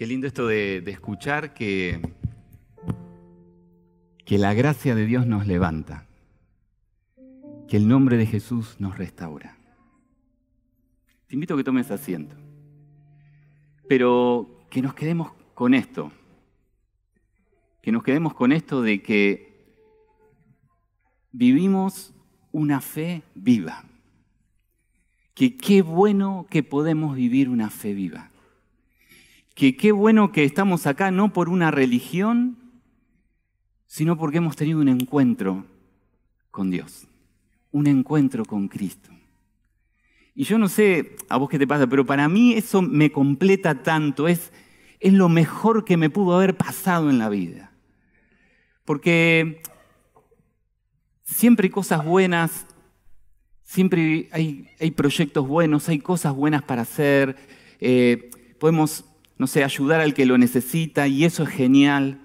Qué lindo esto de, escuchar que, que la gracia de Dios nos levanta, que el nombre de Jesús nos restaura. Te invito a que tomes asiento, pero que nos quedemos con esto, que nos quedemos con esto de que vivimos una fe viva, que qué bueno que podemos vivir una fe viva, que qué bueno que estamos acá no por una religión, sino porque hemos tenido un encuentro con Dios, un encuentro con Cristo. Y yo no sé a vos qué te pasa, pero para mí eso me completa tanto, es, es lo mejor que me pudo haber pasado en la vida. Porque siempre hay cosas buenas, siempre hay, hay proyectos buenos, hay cosas buenas para hacer, eh, podemos, no sé, ayudar al que lo necesita y eso es genial.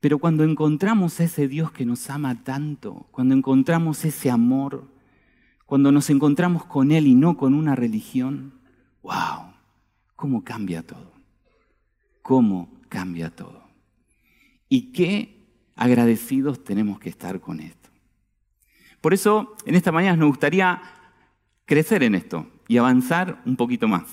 Pero cuando encontramos a ese Dios que nos ama tanto, cuando encontramos ese amor, cuando nos encontramos con Él y no con una religión, wow, cómo cambia todo, cómo cambia todo. Y qué agradecidos tenemos que estar con esto. Por eso, en esta mañana nos gustaría crecer en esto y avanzar un poquito más.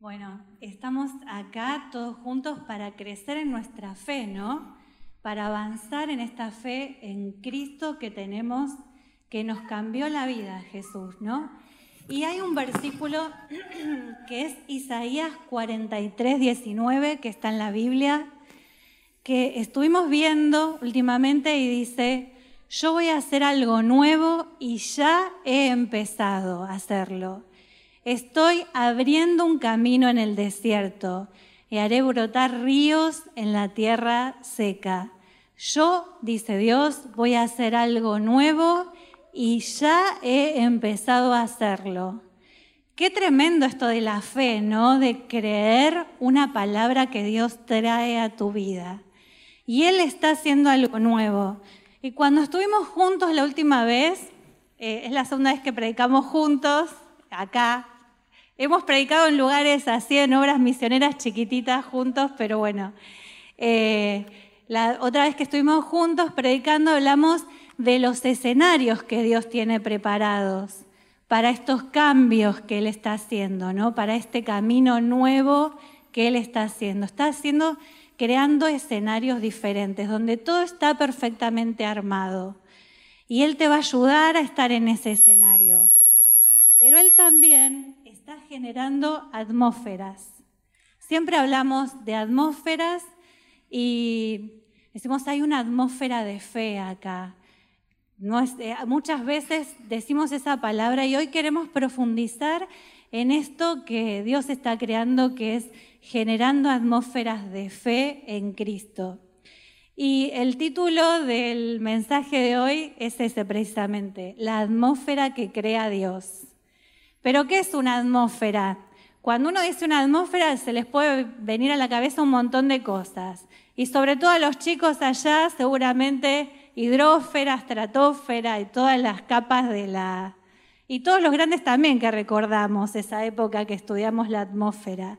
Bueno, estamos acá todos juntos para crecer en nuestra fe, ¿no? Para avanzar en esta fe en Cristo que tenemos, que nos cambió la vida, Jesús, ¿no? Y hay un versículo que es Isaías 43, 19, que está en la Biblia, que estuvimos viendo últimamente y dice, yo voy a hacer algo nuevo y ya he empezado a hacerlo. Estoy abriendo un camino en el desierto y haré brotar ríos en la tierra seca. Yo, dice Dios, voy a hacer algo nuevo y ya he empezado a hacerlo. Qué tremendo esto de la fe, ¿no? De creer una palabra que Dios trae a tu vida. Y Él está haciendo algo nuevo. Y cuando estuvimos juntos la última vez, eh, es la segunda vez que predicamos juntos, acá. Hemos predicado en lugares así, en obras misioneras chiquititas juntos, pero bueno. Eh, la otra vez que estuvimos juntos predicando hablamos de los escenarios que Dios tiene preparados para estos cambios que Él está haciendo, ¿no? Para este camino nuevo que Él está haciendo. Está haciendo, creando escenarios diferentes, donde todo está perfectamente armado. Y Él te va a ayudar a estar en ese escenario. Pero Él también está generando atmósferas. Siempre hablamos de atmósferas y decimos, hay una atmósfera de fe acá. Eh, muchas veces decimos esa palabra y hoy queremos profundizar en esto que Dios está creando, que es generando atmósferas de fe en Cristo. Y el título del mensaje de hoy es ese precisamente, la atmósfera que crea Dios. Pero ¿qué es una atmósfera? Cuando uno dice una atmósfera se les puede venir a la cabeza un montón de cosas. Y sobre todo a los chicos allá seguramente hidrósfera, estratosfera y todas las capas de la... Y todos los grandes también que recordamos esa época que estudiamos la atmósfera.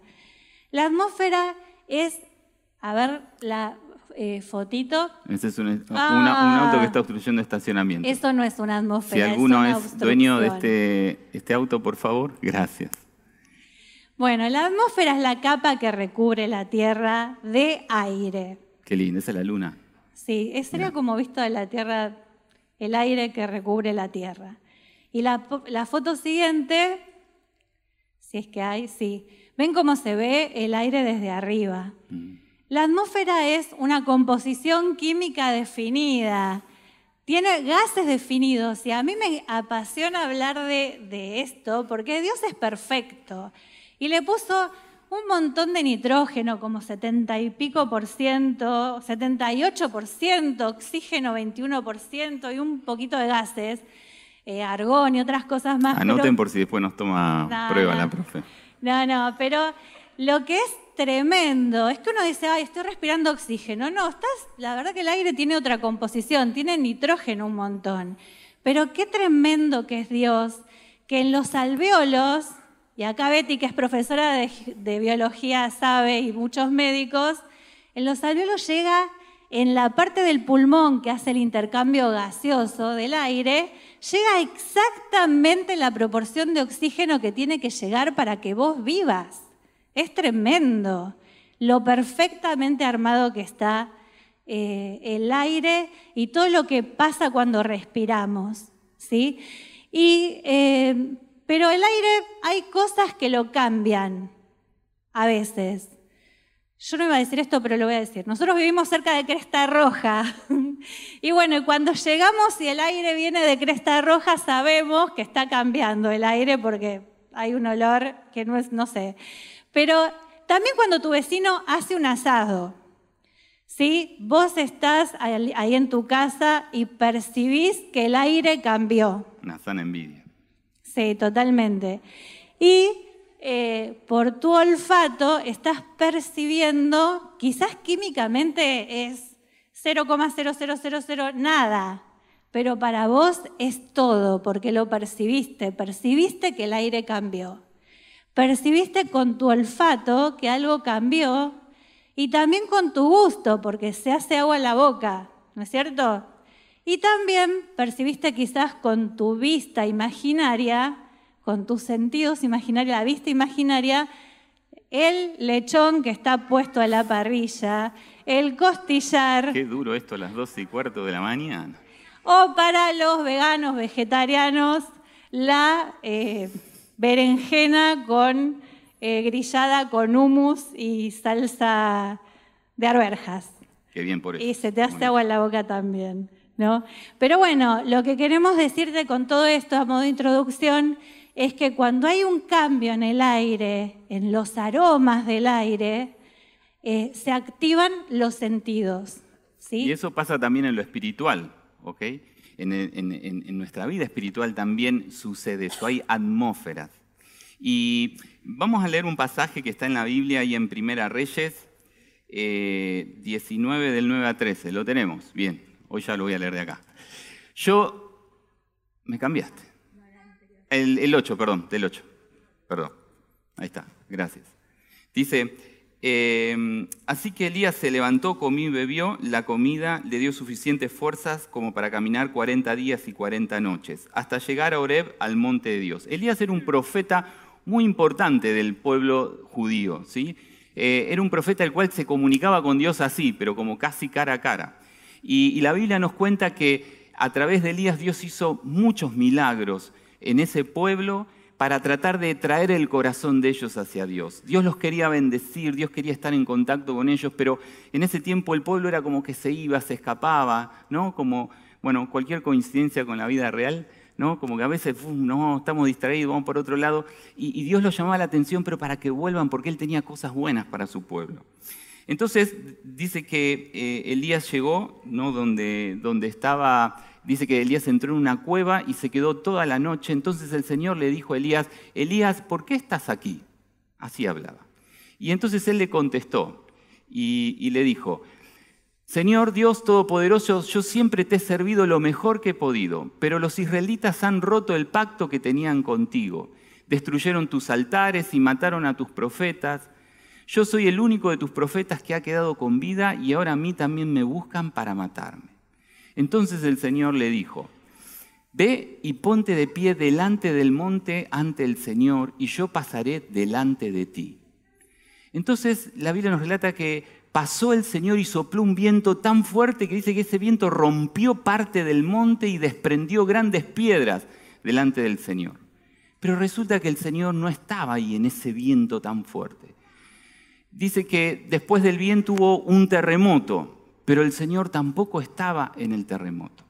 La atmósfera es, a ver, la eh, fotito. Ese es un, ah. auto que está obstruyendo estacionamiento. Eso no es una atmósfera. Si alguno es, dueño de este, este auto, por favor, gracias. Bueno, la atmósfera es la capa que recubre la Tierra de aire. Qué lindo, esa es la luna. Sí, sería como visto de la Tierra, el aire que recubre la Tierra. Y la, foto siguiente, si es que hay, sí. Ven cómo se ve el aire desde arriba. Mm. La atmósfera es una composición química definida. Tiene gases definidos y a mí me apasiona hablar de, de esto porque Dios es perfecto y le puso un montón de nitrógeno, como 70 y pico por ciento, 78 por ciento, oxígeno 21 por ciento y un poquito de gases, eh, argón y otras cosas más. Anoten por si después nos toma prueba la profe. No, no, pero lo que es tremendo es que uno dice, ay, estoy respirando oxígeno. No, estás, la verdad que el aire tiene otra composición, tiene nitrógeno un montón. Pero qué tremendo que es Dios, que en los alveolos y acá Betty, que es profesora de, biología, sabe, y muchos médicos, en los alveolos llega en la parte del pulmón que hace el intercambio gaseoso del aire, llega exactamente la proporción de oxígeno que tiene que llegar para que vos vivas. Es tremendo lo perfectamente armado que está eh, el aire y todo lo que pasa cuando respiramos. ¿sí? Y eh, pero el aire hay cosas que lo cambian a veces. Yo no iba a decir esto, pero lo voy a decir. Nosotros vivimos cerca de Cresta Roja. y bueno, cuando llegamos y el aire viene de Cresta Roja, sabemos que está cambiando el aire porque hay un olor que no es, no sé. Pero también cuando tu vecino hace un asado, ¿sí? Vos estás ahí en tu casa y percibís que el aire cambió. Una sana envidia. Sí, totalmente. Y eh, por tu olfato estás percibiendo, quizás químicamente es 0,0000 nada, pero para vos es todo, porque lo percibiste, percibiste que el aire cambió, percibiste con tu olfato que algo cambió y también con tu gusto, porque se hace agua en la boca, ¿no es cierto? Y también percibiste quizás con tu vista imaginaria, con tus sentidos imaginarios, la vista imaginaria, el lechón que está puesto a la parrilla, el costillar. Qué duro esto a las 12 y cuarto de la mañana. O para los veganos, vegetarianos, la eh, berenjena con eh, grillada con humus y salsa de arberjas. Qué bien por eso. Y se te hace agua en la boca también. Pero bueno, lo que queremos decirte con todo esto a modo de introducción es que cuando hay un cambio en el aire, en los aromas del aire, eh, se activan los sentidos. ¿sí? Y eso pasa también en lo espiritual, ¿ok? En, nuestra vida espiritual también sucede eso, hay atmósferas. Y vamos a leer un pasaje que está en la Biblia y en Primera Reyes, 19 eh, del 9 a 13. ¿Lo tenemos? Bien. Hoy ya lo voy a leer de acá. Yo... ¿Me cambiaste? El, 8, perdón, del 8. Perdón. Ahí está, gracias. Dice, em, así que Elías se levantó, comió y bebió, la comida le dio suficientes fuerzas como para caminar 40 días y 40 noches, hasta llegar a Oreb, al monte de Dios. Elías era un profeta muy importante del pueblo judío, ¿sí? Eh, era un profeta el cual se comunicaba con Dios así, pero como casi cara a cara. Y, la Biblia nos cuenta que a través de Elías Dios hizo muchos milagros en ese pueblo para tratar de traer el corazón de ellos hacia Dios. Dios los quería bendecir, Dios quería estar en contacto con ellos, pero en ese tiempo el pueblo era como que se iba, se escapaba, ¿no? Como, bueno, cualquier coincidencia con la vida real, ¿no? Como que a veces, no, estamos distraídos, vamos por otro lado, y, Dios los llamaba la atención, pero para que vuelvan, porque Él tenía cosas buenas para su pueblo. Entonces dice que eh, Elías llegó, ¿no? donde, donde estaba, dice que Elías entró en una cueva y se quedó toda la noche. Entonces el Señor le dijo a Elías, Elías, ¿por qué estás aquí? Así hablaba. Y entonces él le contestó y, y le dijo, Señor Dios Todopoderoso, yo siempre te he servido lo mejor que he podido, pero los israelitas han roto el pacto que tenían contigo. Destruyeron tus altares y mataron a tus profetas. Yo soy el único de tus profetas que ha quedado con vida y ahora a mí también me buscan para matarme. Entonces el Señor le dijo, ve y ponte de pie delante del monte ante el Señor y yo pasaré delante de ti. Entonces la Biblia nos relata que pasó el Señor y sopló un viento tan fuerte que dice que ese viento rompió parte del monte y desprendió grandes piedras delante del Señor. Pero resulta que el Señor no estaba ahí en ese viento tan fuerte dice que después del viento hubo un terremoto, pero el Señor tampoco estaba en el terremoto.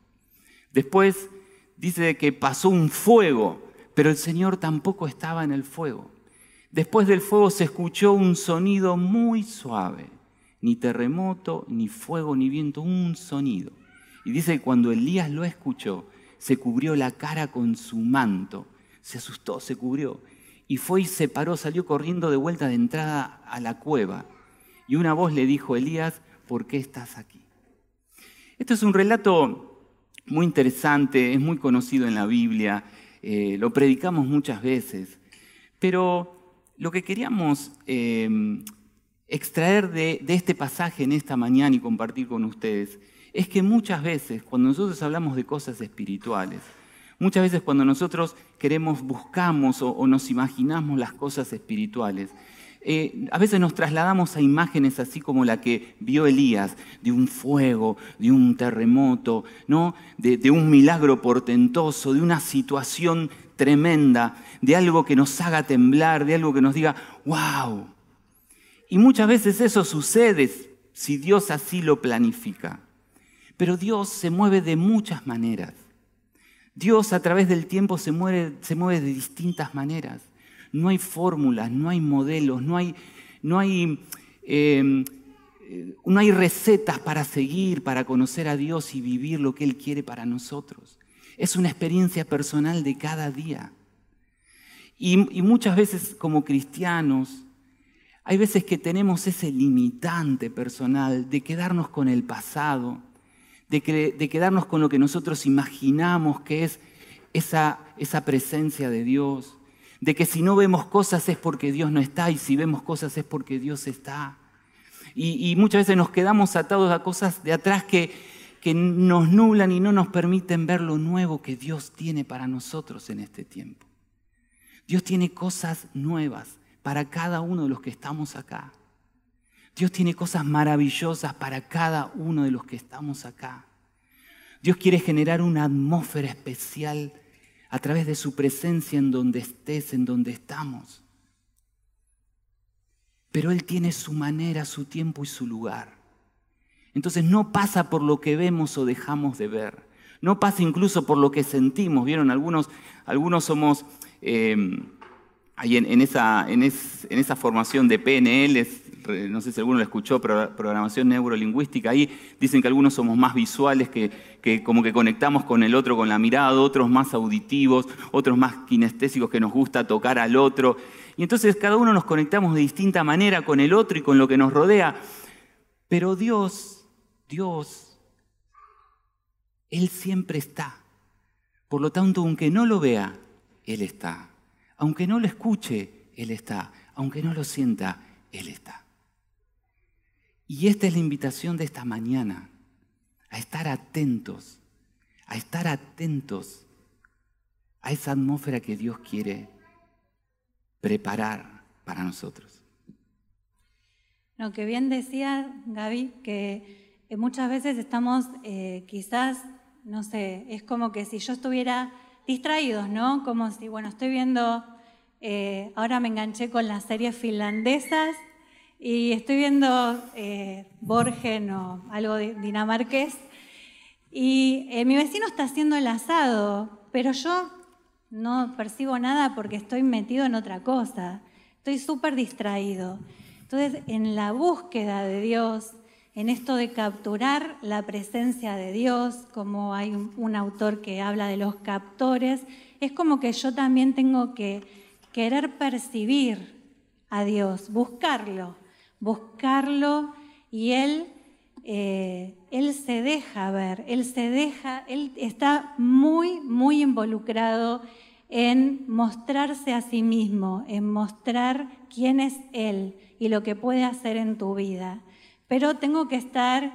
Después dice que pasó un fuego, pero el Señor tampoco estaba en el fuego. Después del fuego se escuchó un sonido muy suave, ni terremoto, ni fuego, ni viento, un sonido. Y dice que cuando Elías lo escuchó, se cubrió la cara con su manto, se asustó, se cubrió y fue y se paró, salió corriendo de vuelta de entrada a la cueva. Y una voz le dijo, Elías, ¿por qué estás aquí? Esto es un relato muy interesante, es muy conocido en la Biblia, eh, lo predicamos muchas veces, Pero lo que queríamos em, extraer de este pasaje en esta mañana y compartir con ustedes es que muchas veces cuando nosotros hablamos de cosas espirituales, muchas veces cuando nosotros queremos, buscamos o, nos imaginamos las cosas espirituales, eh, a veces nos trasladamos a imágenes así como la que vio Elías, de un fuego, de un terremoto, ¿no? de, un milagro portentoso, de una situación tremenda, de algo que nos haga temblar, de algo que nos diga, wow. Y muchas veces eso sucede si Dios así lo planifica. Pero Dios se mueve de muchas maneras. Dios a través del tiempo se mueve de distintas maneras. No hay fórmulas, no hay modelos, no hay, no hay, em, no hay recetas para seguir, para conocer a Dios y vivir lo que Él quiere para nosotros. Es una experiencia personal de cada día. Y, muchas veces como cristianos, hay veces que tenemos ese limitante personal de quedarnos con el pasado, de, quedarnos con lo que nosotros imaginamos que es esa, esa presencia de Dios, de que si no vemos cosas es porque Dios no está y si vemos cosas es porque Dios está. Y, muchas veces nos quedamos atados a cosas de atrás que, que nos nublan y no nos permiten ver lo nuevo que Dios tiene para nosotros en este tiempo. Dios tiene cosas nuevas para cada uno de los que estamos acá. Dios tiene cosas maravillosas para cada uno de los que estamos acá. Dios quiere generar una atmósfera especial a través de su presencia en donde estés, en donde estamos. Pero Él tiene su manera, su tiempo y su lugar. Entonces no pasa por lo que vemos o dejamos de ver. No pasa incluso por lo que sentimos. Vieron, algunos, algunos somos... Eh, ahí en, esa, formación de PNL, no sé si alguno lo escuchó, programación neurolingüística, ahí dicen que algunos somos más visuales, que, como que conectamos con el otro con la mirada, otros más auditivos, otros más kinestésicos que nos gusta tocar al otro. Y entonces cada uno nos conectamos de distinta manera con el otro y con lo que nos rodea. Pero Dios, Dios, Él siempre está. Por lo tanto, aunque no lo vea, Él está. Aunque no lo escuche, Él está. Aunque no lo sienta, Él está. Y esta es la invitación de esta mañana, a estar atentos, a estar atentos a esa atmósfera que Dios quiere preparar para nosotros. Lo que bien decía Gaby, que muchas veces estamos eh, quizás, no sé, es como que si yo estuviera distraídos, ¿no? Como si, bueno, estoy viendo, eh, ahora me enganché con las series finlandesas y estoy viendo eh, Borgen o algo dinamarqués y eh, mi vecino está haciendo el asado, pero yo no percibo nada porque estoy metido en otra cosa, estoy súper distraído. Entonces, en la búsqueda de Dios, en esto de capturar la presencia de Dios, como hay un, autor que habla de los captores, es como que yo también tengo que querer percibir a Dios, buscarlo, buscarlo y Él, eh, Él se deja ver, Él se deja, Él está muy, muy involucrado en mostrarse a sí mismo, en mostrar quién es Él y lo que puede hacer en tu vida pero tengo que estar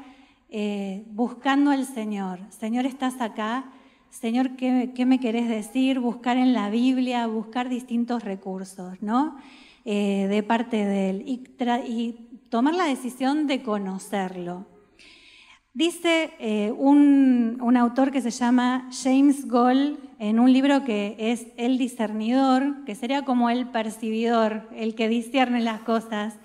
eh, buscando al Señor. Señor, estás acá. Señor, ¿qué, me querés decir? Buscar en la Biblia, buscar distintos recursos, ¿no? Eh, de parte de Él y, tomar la decisión de conocerlo. Dice eh, un, un, autor que se llama James Gold en un libro que es El discernidor, que sería como el percibidor, el que discierne las cosas.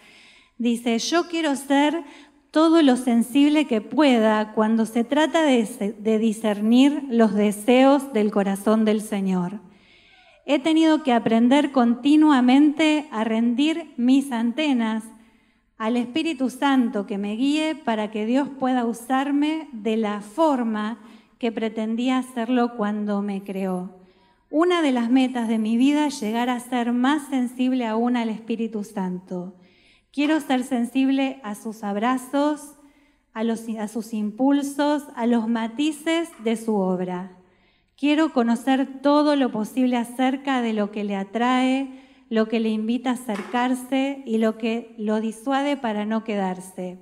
Dice, yo quiero ser todo lo sensible que pueda cuando se trata de, discernir los deseos del corazón del Señor. He tenido que aprender continuamente a rendir mis antenas al Espíritu Santo que me guíe para que Dios pueda usarme de la forma que pretendía hacerlo cuando me creó. Una de las metas de mi vida es llegar a ser más sensible aún al Espíritu Santo. Quiero ser sensible a sus abrazos, a, sus impulsos, a los matices de su obra. Quiero conocer todo lo posible acerca de lo que le atrae, lo que le invita a acercarse y lo que lo disuade para no quedarse.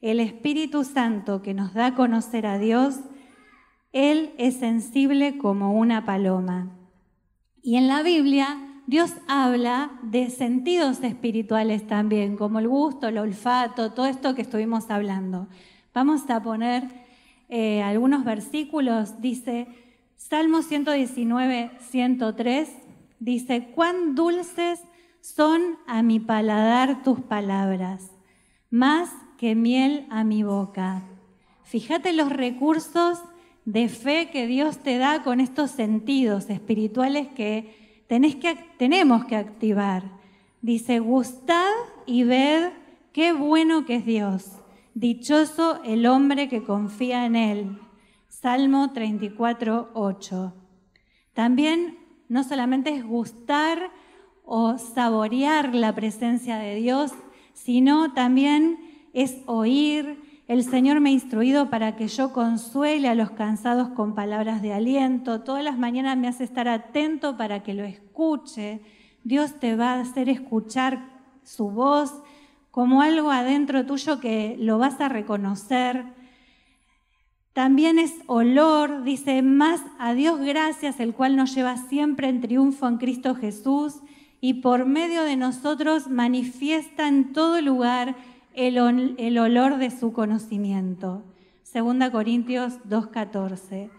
El Espíritu Santo que nos da a conocer a Dios, Él es sensible como una paloma. Y en la Biblia Dios habla de sentidos espirituales también, como el gusto, el olfato, todo esto que estuvimos hablando. Vamos a poner eh, algunos versículos. Dice, Salmo 119, 103, dice, cuán dulces son a mi paladar tus palabras, más que miel a mi boca. Fíjate los recursos de fe que Dios te da con estos sentidos espirituales que, tenemos que activar. Dice, gustad y ved qué bueno que es Dios. Dichoso el hombre que confía en Él. Salmo 34, 8. También no solamente es gustar o saborear la presencia de Dios, sino también es oír. El Señor me ha instruido para que yo consuele a los cansados con palabras de aliento. Todas las mañanas me hace estar atento para que lo escuche. Dios te va a hacer escuchar su voz como algo adentro tuyo que lo vas a reconocer. También es olor, dice, más a Dios gracias, el cual nos lleva siempre en triunfo en Cristo Jesús y por medio de nosotros manifiesta en todo lugar el, olor de su conocimiento. Segunda Corintios 2.14.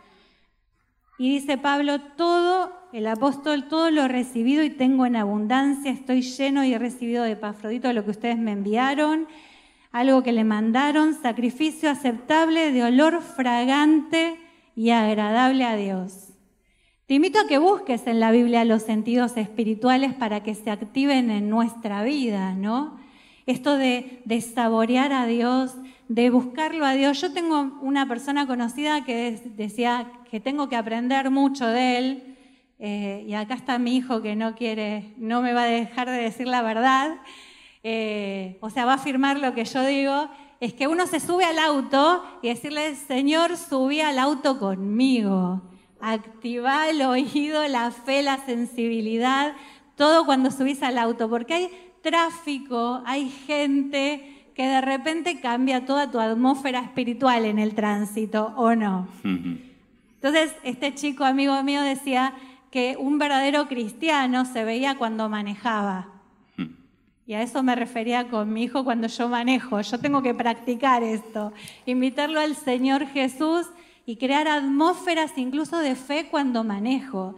Y dice Pablo, todo, el apóstol, todo lo recibido y tengo en abundancia, estoy lleno y he recibido de Pafrodito lo que ustedes me enviaron algo que le mandaron, sacrificio aceptable de olor fragante y agradable a Dios. Te invito a que busques en la Biblia los sentidos espirituales para que se activen en nuestra vida, ¿no? Esto de, saborear a Dios, de buscarlo a Dios. Yo tengo una persona conocida que decía que tengo que aprender mucho de él, eh, y acá está mi hijo que no quiere, no me va a dejar de decir la verdad. Eh, o sea, va a afirmar lo que yo digo, es que uno se sube al auto y decirle, Señor, subí al auto conmigo. Activa el oído, la fe, la sensibilidad, todo cuando subís al auto, porque hay tráfico, hay gente que de repente cambia toda tu atmósfera espiritual en el tránsito, ¿o no? Entonces, este chico amigo mío decía que un verdadero cristiano se veía cuando manejaba. Y a eso me refería con mi hijo cuando yo manejo. Yo tengo que practicar esto, invitarlo al Señor Jesús y crear atmósferas incluso de fe cuando manejo.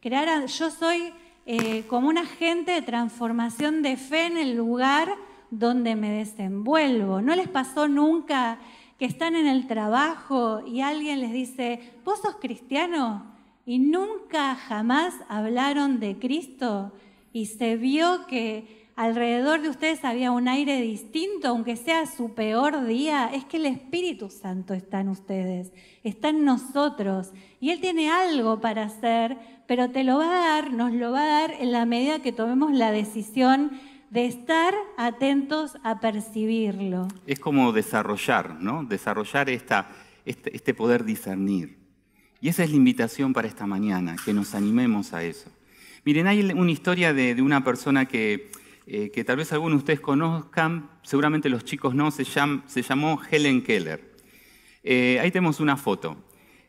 Crear, yo soy eh, como un agente de transformación de fe en el lugar donde me desenvuelvo. ¿No les pasó nunca que están en el trabajo y alguien les dice, ¿vos sos cristiano? Y nunca jamás hablaron de Cristo y se vio que alrededor de ustedes había un aire distinto, aunque sea su peor día, es que el Espíritu Santo está en ustedes, está en nosotros. Y Él tiene algo para hacer, pero te lo va a dar, nos lo va a dar en la medida que tomemos la decisión de estar atentos a percibirlo. Es como desarrollar, ¿no? Desarrollar este, este poder discernir. Y esa es la invitación para esta mañana, que nos animemos a eso. Miren, hay una historia de una persona que eh, que tal vez algunos de ustedes conozcan, seguramente los chicos no, se, llamó Helen Keller. Eh, ahí tenemos una foto.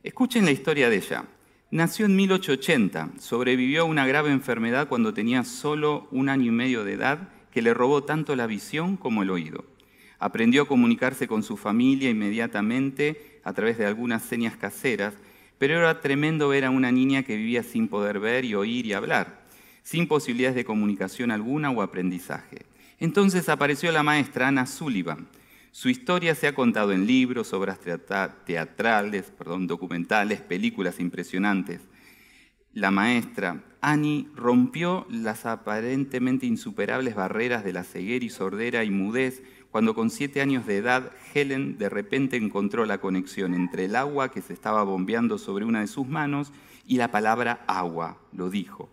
Escuchen la historia de ella. Nació en 1880, sobrevivió a una grave enfermedad cuando tenía solo un año y medio de edad que le robó tanto la visión como el oído. Aprendió a comunicarse con su familia inmediatamente a través de algunas señas caseras, pero era tremendo ver a una niña que vivía sin poder ver y oír y hablar sin posibilidades de comunicación alguna o aprendizaje. Entonces apareció la maestra Ana Sullivan. Su historia se ha contado en libros, obras teatrales, perdón, documentales, películas impresionantes. La maestra Annie rompió las aparentemente insuperables barreras de la ceguera y sordera y mudez cuando con siete años de edad Helen de repente encontró la conexión entre el agua que se estaba bombeando sobre una de sus manos y la palabra agua, lo dijo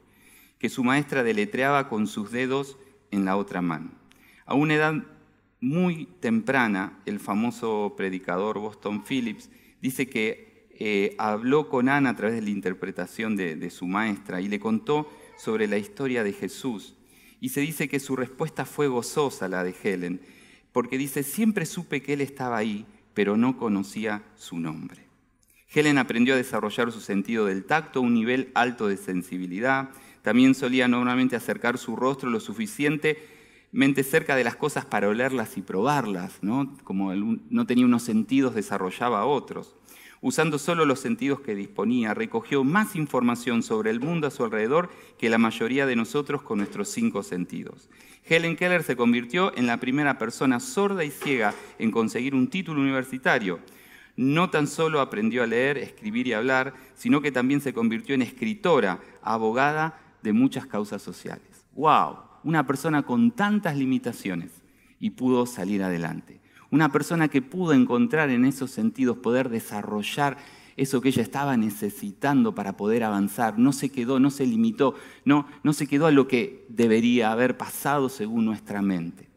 que su maestra deletreaba con sus dedos en la otra mano. A una edad muy temprana, el famoso predicador Boston Phillips dice que eh, habló con Ana a través de la interpretación de, de su maestra y le contó sobre la historia de Jesús Y se dice que su respuesta fue gozosa, la de Helen, porque dice, siempre supe que él estaba ahí, pero no conocía su nombre. Helen aprendió a desarrollar su sentido del tacto un nivel alto de sensibilidad. También solía normalmente acercar su rostro lo suficientemente cerca de las cosas para olerlas y probarlas, ¿no? Como no tenía unos sentidos, desarrollaba otros. Usando solo los sentidos que disponía, recogió más información sobre el mundo a su alrededor que la mayoría de nosotros con nuestros cinco sentidos. Helen Keller se convirtió en la primera persona sorda y ciega en conseguir un título universitario no tan solo aprendió a leer, escribir y hablar, sino que también se convirtió en escritora, abogada de muchas causas sociales. ¡Wow! Una persona con tantas limitaciones y pudo salir adelante. Una persona que pudo encontrar en esos sentidos, poder desarrollar eso que ella estaba necesitando para poder avanzar. No se quedó, no se limitó, no, no se quedó a lo que debería haber pasado según nuestra mente.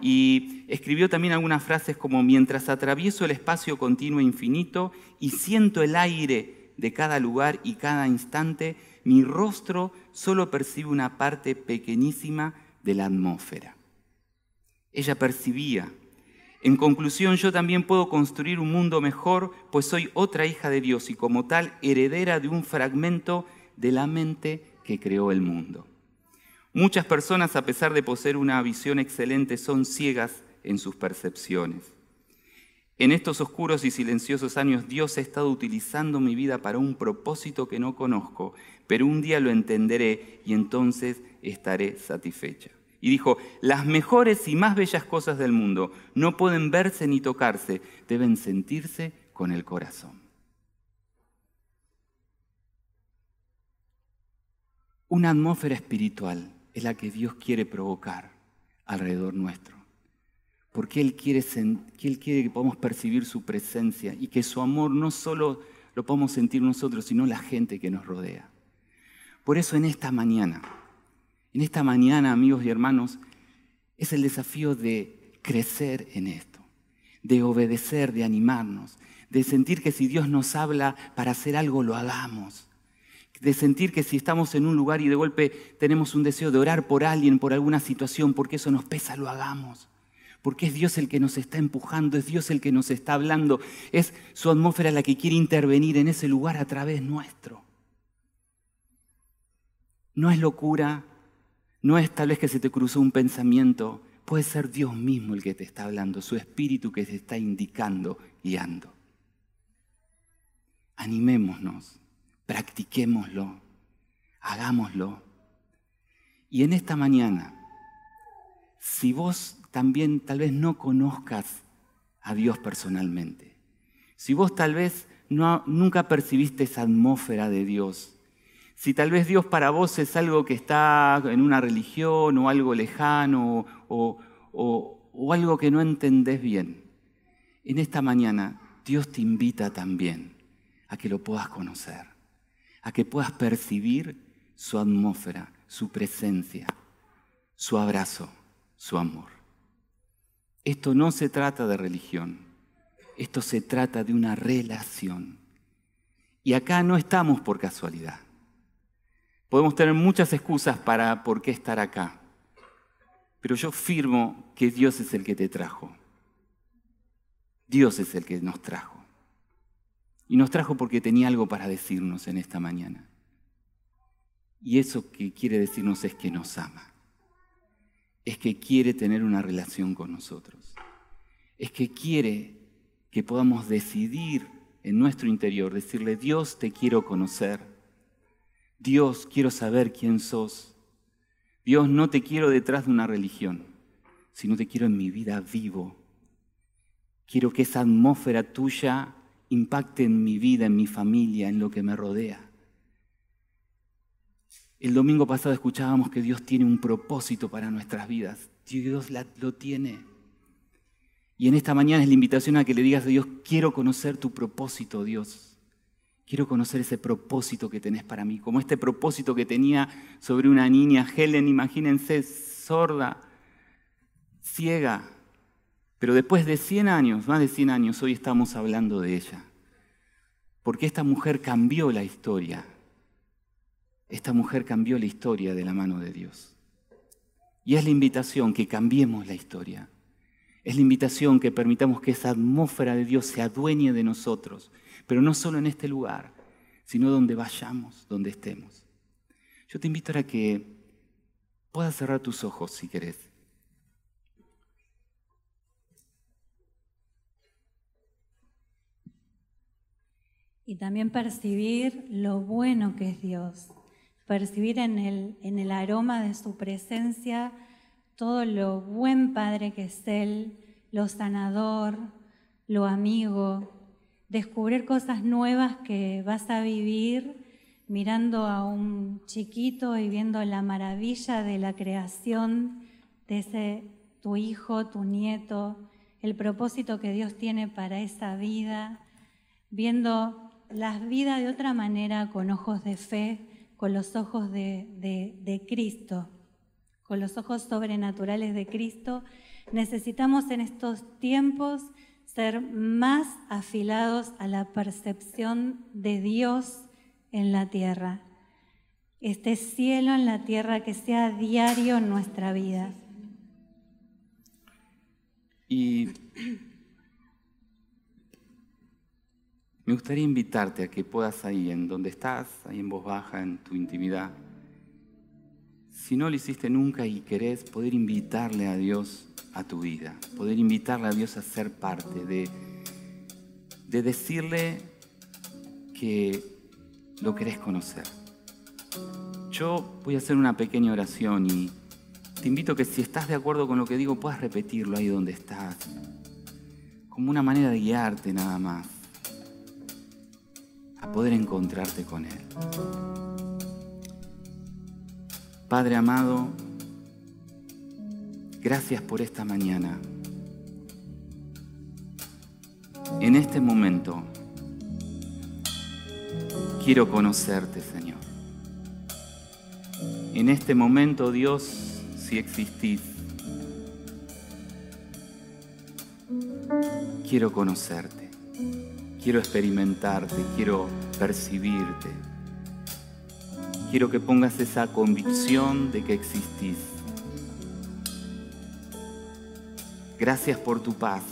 Y escribió también algunas frases como, mientras atravieso el espacio continuo e infinito y siento el aire de cada lugar y cada instante, mi rostro solo percibe una parte pequeñísima de la atmósfera. Ella percibía. En conclusión, yo también puedo construir un mundo mejor, pues soy otra hija de Dios y como tal heredera de un fragmento de la mente que creó el mundo. Muchas personas, a pesar de poseer una visión excelente, son ciegas en sus percepciones. En estos oscuros y silenciosos años Dios ha estado utilizando mi vida para un propósito que no conozco, pero un día lo entenderé y entonces estaré satisfecha. Y dijo, las mejores y más bellas cosas del mundo no pueden verse ni tocarse, deben sentirse con el corazón. Una atmósfera espiritual es la que Dios quiere provocar alrededor nuestro. Porque Él quiere, que podamos percibir su presencia y que su amor no solo lo podamos sentir nosotros, sino la gente que nos rodea. Por eso en esta mañana, en esta mañana, amigos y hermanos, es el desafío de crecer en esto, de obedecer, de animarnos, de sentir que si Dios nos habla para hacer algo, lo hagamos de sentir que si estamos en un lugar y de golpe tenemos un deseo de orar por alguien, por alguna situación, porque eso nos pesa, lo hagamos. Porque es Dios el que nos está empujando, es Dios el que nos está hablando, es su atmósfera la que quiere intervenir en ese lugar a través nuestro. No es locura, no es tal vez que se te cruzó un pensamiento, puede ser Dios mismo el que te está hablando, su espíritu que te está indicando, guiando. Animémonos practiquémoslo, hagámoslo. Y en esta mañana, si vos también tal vez no conozcas a Dios personalmente, si vos tal vez no, nunca percibiste esa atmósfera de Dios, si tal vez Dios para vos es algo que está en una religión o algo lejano o, algo que no entendés bien, en esta mañana Dios te invita también a que lo puedas conocer a que puedas percibir su atmósfera, su presencia, su abrazo, su amor. Esto no se trata de religión, esto se trata de una relación. Y acá no estamos por casualidad. Podemos tener muchas excusas para por qué estar acá, pero yo firmo que Dios es el que te trajo. Dios es el que nos trajo. Y nos trajo porque tenía algo para decirnos en esta mañana. Y eso que quiere decirnos es que nos ama. Es que quiere tener una relación con nosotros. Es que quiere que podamos decidir en nuestro interior, decirle, Dios te quiero conocer. Dios quiero saber quién sos. Dios no te quiero detrás de una religión, sino te quiero en mi vida vivo. Quiero que esa atmósfera tuya impacte en mi vida, en mi familia, en lo que me rodea. El domingo pasado escuchábamos que Dios tiene un propósito para nuestras vidas. Dios lo tiene. Y en esta mañana es la invitación a que le digas a Dios, quiero conocer tu propósito, Dios. Quiero conocer ese propósito que tenés para mí, como este propósito que tenía sobre una niña, Helen, imagínense, sorda, ciega, pero después de 100 años, más de 100 años, hoy estamos hablando de ella. Porque esta mujer cambió la historia. Esta mujer cambió la historia de la mano de Dios. Y es la invitación que cambiemos la historia. Es la invitación que permitamos que esa atmósfera de Dios se adueñe de nosotros, pero no solo en este lugar, sino donde vayamos, donde estemos. Yo te invito a que puedas cerrar tus ojos si querés. y también percibir lo bueno que es Dios, percibir en el, en el aroma de su presencia todo lo buen Padre que es Él, lo sanador, lo amigo, descubrir cosas nuevas que vas a vivir mirando a un chiquito y viendo la maravilla de la creación de ese tu hijo, tu nieto, el propósito que Dios tiene para esa vida, viendo las vidas de otra manera con ojos de fe, con los ojos de, de Cristo, con los ojos sobrenaturales de Cristo, necesitamos en estos tiempos ser más afilados a la percepción de Dios en la tierra. Este cielo en la tierra que sea diario en nuestra vida. Y Me gustaría invitarte a que puedas ahí, en donde estás, ahí en voz baja, en tu intimidad, si no lo hiciste nunca y querés poder invitarle a Dios a tu vida, poder invitarle a Dios a ser parte, de, de decirle que lo querés conocer. Yo voy a hacer una pequeña oración y te invito a que si estás de acuerdo con lo que digo, puedas repetirlo ahí donde estás, como una manera de guiarte nada más a poder encontrarte con Él. Padre amado, gracias por esta mañana. En este momento quiero conocerte, Señor. En este momento, Dios, si existís, quiero conocerte quiero experimentarte, quiero percibirte. Quiero que pongas esa convicción de que existís. Gracias por tu paz.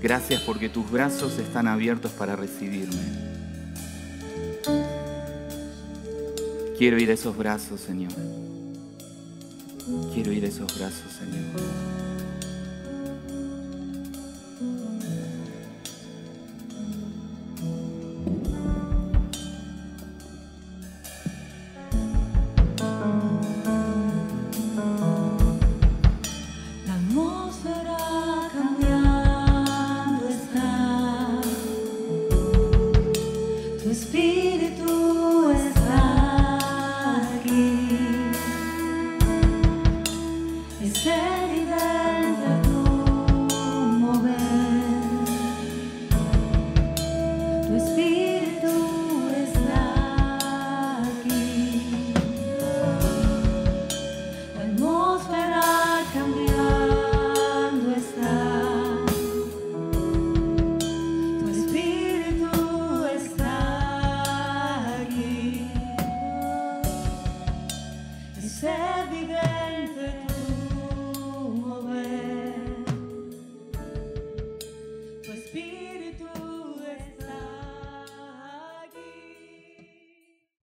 Gracias porque tus brazos están abiertos para recibirme. Quiero ir a esos brazos, Señor. Quiero ir a esos brazos, Señor.